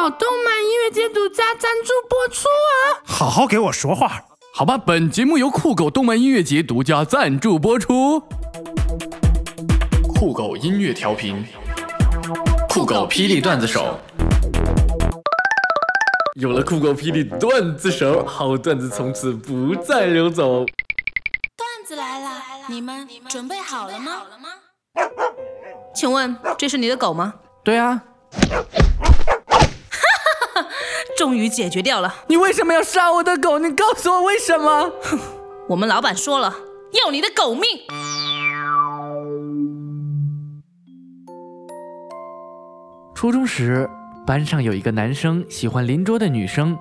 狗动漫音乐节独家赞助播出啊！好好给我说话，好吧。本节目由酷狗动漫音乐节独家赞助播出。酷狗音乐调频，酷狗霹雳段子手。有了酷狗霹雳段子手，好段子从此不再流走。段子来了，你们准备好了吗？请问这是你的狗吗？对啊。终于解决掉了！你为什么要杀我的狗？你告诉我为什么？哼，我们老板说了，要你的狗命。初中时，班上有一个男生喜欢邻桌的女生，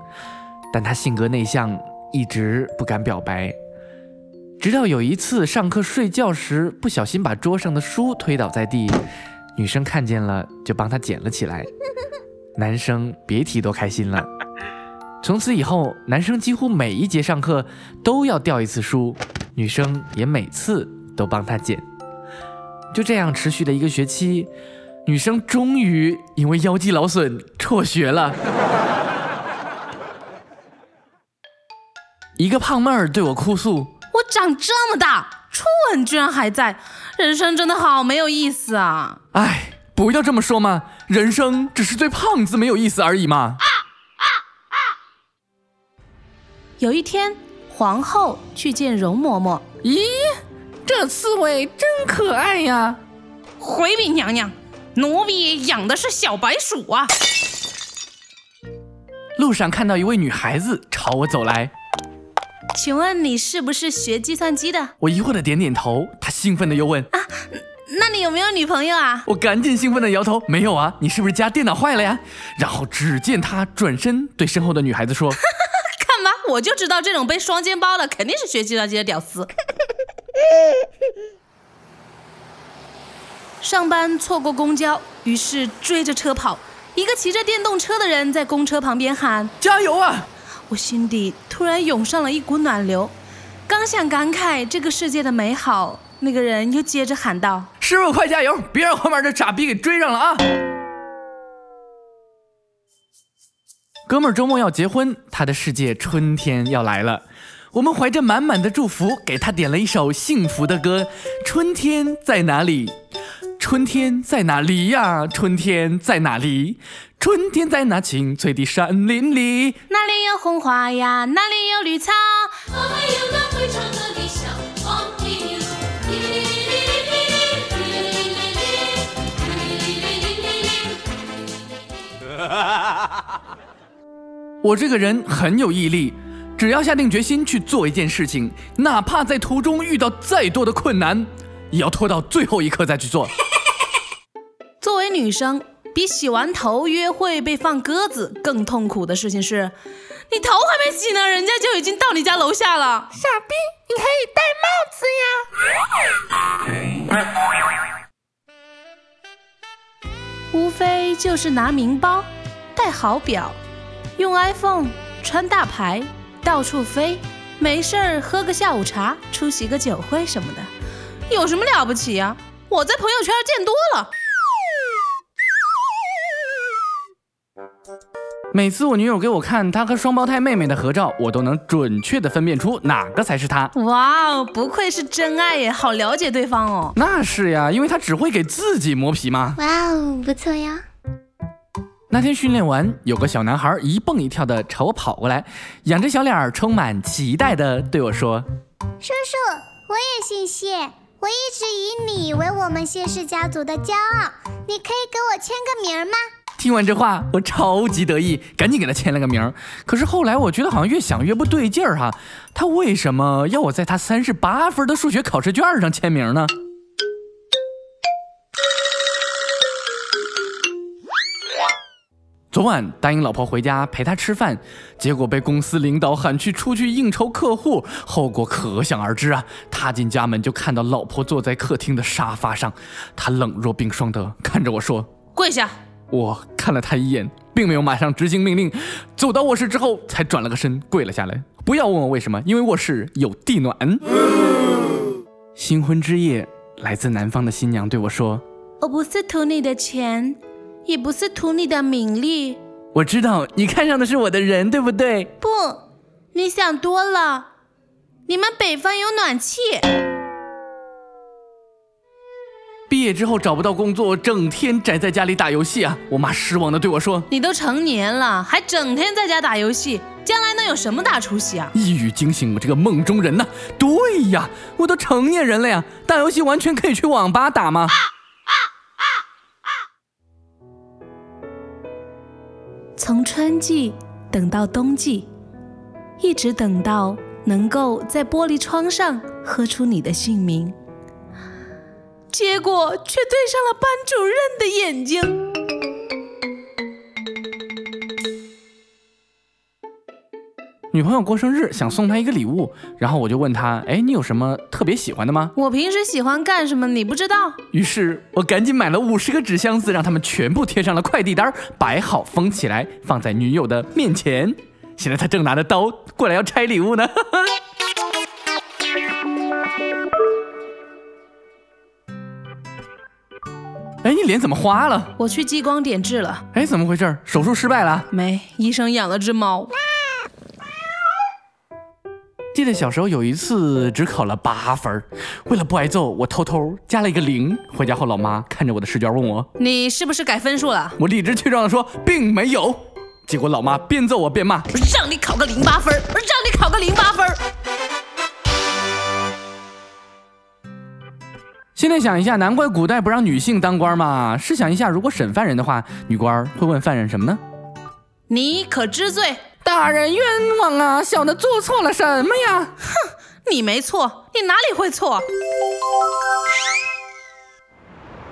但他性格内向，一直不敢表白。直到有一次上课睡觉时，不小心把桌上的书推倒在地，女生看见了，就帮他捡了起来。男生别提多开心了。从此以后，男生几乎每一节上课都要掉一次书，女生也每次都帮他捡。就这样持续了一个学期，女生终于因为腰肌劳损辍学了。一个胖妹儿对我哭诉：“我长这么大，初吻居然还在，人生真的好没有意思啊！”哎。不要这么说嘛，人生只是对胖子没有意思而已嘛。有一天，皇后去见容嬷嬷，咦，这刺猬真可爱呀！回禀娘娘，奴婢养的是小白鼠啊。路上看到一位女孩子朝我走来，请问你是不是学计算机的？我疑惑的点点头，她兴奋的又问啊。那你有没有女朋友啊？我赶紧兴奋的摇头，没有啊。你是不是家电脑坏了呀？然后只见他转身对身后的女孩子说：“ 看吧，我就知道这种背双肩包的肯定是学计算机的屌丝。”上班错过公交，于是追着车跑。一个骑着电动车的人在公车旁边喊：“加油啊！”我心底突然涌上了一股暖流，刚想感慨这个世界的美好。那个人又接着喊道：“师傅，快加油，别让后面这傻逼给追上了啊！”哥们儿周末要结婚，他的世界春天要来了。我们怀着满满的祝福，给他点了一首幸福的歌：“春天在哪里？春天在哪里呀？春天在哪里？春天在那青翠的山林里。哪里有红花呀？哪里有绿草？我们有那会唱歌的 我这个人很有毅力，只要下定决心去做一件事情，哪怕在途中遇到再多的困难，也要拖到最后一刻再去做。作为女生，比洗完头约会被放鸽子更痛苦的事情是，你头还没洗呢，人家就已经到你家楼下了。傻逼，你可以戴帽子呀。无非就是拿名包，戴好表。用 iPhone 穿大牌到处飞，没事儿喝个下午茶，出席个酒会什么的，有什么了不起呀？我在朋友圈见多了。每次我女友给我看她和双胞胎妹妹的合照，我都能准确的分辨出哪个才是她。哇哦，不愧是真爱耶，好了解对方哦。那是呀，因为她只会给自己磨皮嘛。哇哦，不错呀。那天训练完，有个小男孩一蹦一跳的朝我跑过来，仰着小脸儿，充满期待的对我说：“叔叔，我也姓谢，我一直以你为我们谢氏家族的骄傲，你可以给我签个名吗？”听完这话，我超级得意，赶紧给他签了个名。可是后来我觉得好像越想越不对劲儿哈，他为什么要我在他三十八分的数学考试卷上签名呢？昨晚答应老婆回家陪她吃饭，结果被公司领导喊去出去应酬客户，后果可想而知啊！踏进家门就看到老婆坐在客厅的沙发上，她冷若冰霜的看着我说：“跪下。”我看了他一眼，并没有马上执行命令，走到卧室之后才转了个身跪了下来。不要问我为什么，因为卧室有地暖。新婚之夜，来自南方的新娘对我说：“我不是图你的钱。”也不是图你的名利，我知道你看上的是我的人，对不对？不，你想多了。你们北方有暖气。业之后找不到工作，整天宅在家里打游戏啊！我妈失望的对我说你都成年了，还整天在家打游戏，将来能有什么大出息啊？：“一语惊醒我这个梦中人呐、对呀，我都成年人了呀，打游戏完全可以去网吧打嘛。从春季等到冬季，一直等到能够在玻璃窗上喝出你的姓名，结果却对上了班主任的眼睛。女朋友过生日，想送她一个礼物，然后我就问她：“哎，你有什么特别喜欢的吗我平时喜欢干什么，你不知道？？”于是我赶紧买了五十个纸箱子，让他们全部贴上了快递单儿，摆好封起来，放在女友的面前。现在她正拿着刀过来要拆礼物呢。哎，你脸怎么花了？我去激光点痣了，哎，怎么回事？手术失败了？没，医生养了只猫。记得小时候有一次只考了八分儿，为了不挨揍，我偷偷加了一个零。回家后，老妈看着我的试卷问我，你是不是改分数了？我理直气壮地说并没有。结果老妈边揍我边骂，让你考个零八分儿，让你考个零八分现在想一下，难怪古代不让女性当官嘛。试想一下，如果审犯人的话，女官会问犯人什么呢？你可知罪？大人冤枉啊！小的做错了什么呀？哼你没错，你哪里会错？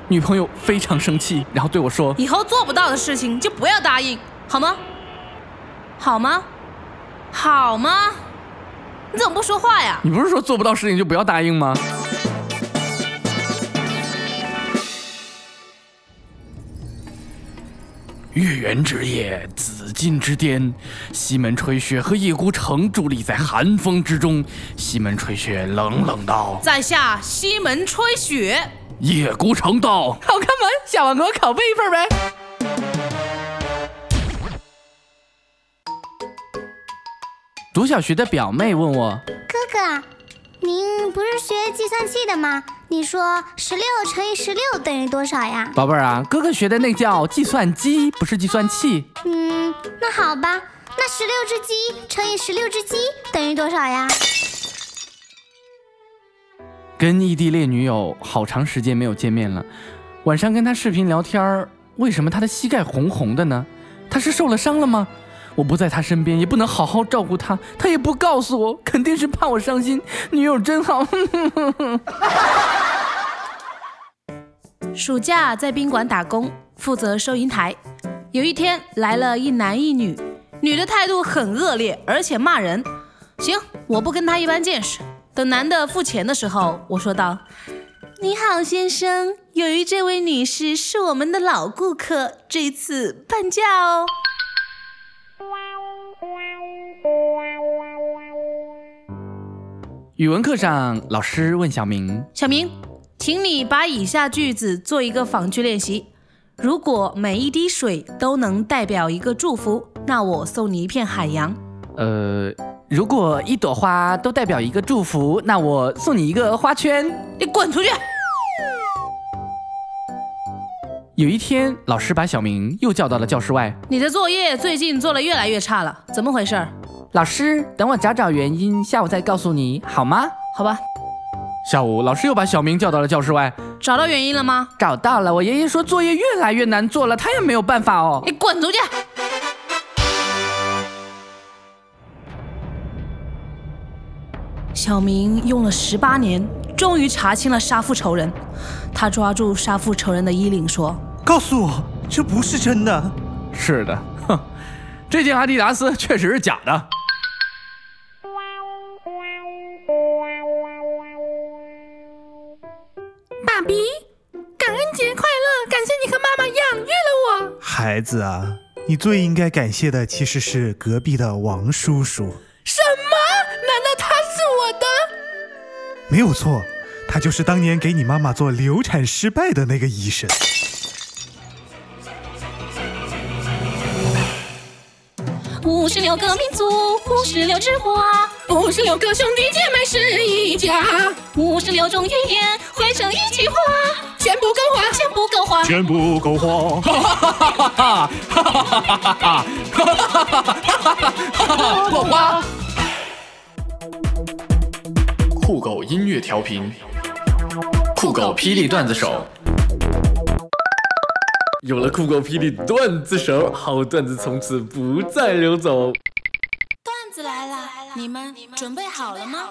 女朋友非常生气，然后对我说以后做不到的事情就不要答应，好吗？好吗？好吗？你怎么不说话呀：“？你不是说做不到事情就不要答应吗？”月圆之夜，紫禁之巅，西门吹雪和叶孤城伫立在寒风之中。西门吹雪冷冷道在下西门吹雪，：“叶孤城道，好看吗？小王给我拷贝一份呗。读小学的表妹问我，哥哥，您不是学计算器的吗？你说十六乘以十六等于多少呀？宝贝儿啊，哥哥学的那叫计算机，不是计算器。嗯，那好吧，那十六只鸡乘以十六只鸡等于多少呀？跟异地恋女友好长时间没有见面了，晚上跟她视频聊天儿，为什么她的膝盖红红的呢？她是受了伤了吗？我不在她身边，也不能好好照顾她，她也不告诉我，肯定是怕我伤心。女友真好，暑假在宾馆打工，负责收银台。有一天来了一男一女，女的态度很恶劣，而且骂人。行，我不跟他一般见识。等男的付钱的时候，我说道：“你好，先生，由于这位女士是我们的老顾客，这次半价哦。”语文课上，老师问小明小明，请你把以下句子做一个仿句练习。如果每一滴水都能代表一个祝福，那我送你一片海洋。：“呃，如果一朵花都代表一个祝福，那我送你一个花圈。”你滚出去！有一天，老师把小明又叫到了教室外。你的作业最近做的越来越差了，怎么回事？老师，等我找找原因，下午再告诉你，好吗？好吧，下午，老师又把小明叫到了教室外。找到原因了吗？找到了，我爷爷说作业越来越难做了，他也没有办法哦。你滚出去！小明用了十八年，终于查清了杀父仇人。他抓住杀父仇人的衣领说告诉我，这不是真的。是的，哼，这件阿迪达斯确实是假的。比，感恩节快乐！感谢你和妈妈养育了我。孩子啊，你最应该感谢的其实是隔壁的王叔叔，什么？难道他是我的？没有错，他就是当年给你妈妈做流产失败的那个医生。五十六个民族，五十六枝花，五十六个兄弟姐妹是一家，五十六种语言汇成一句话，钱 不够花，钱不够花。钱不够花，哈，够花。酷狗音乐调频，酷狗霹雳段子手。有了酷狗霹雳段子手，好段子从此不再流走。你们准备好了吗？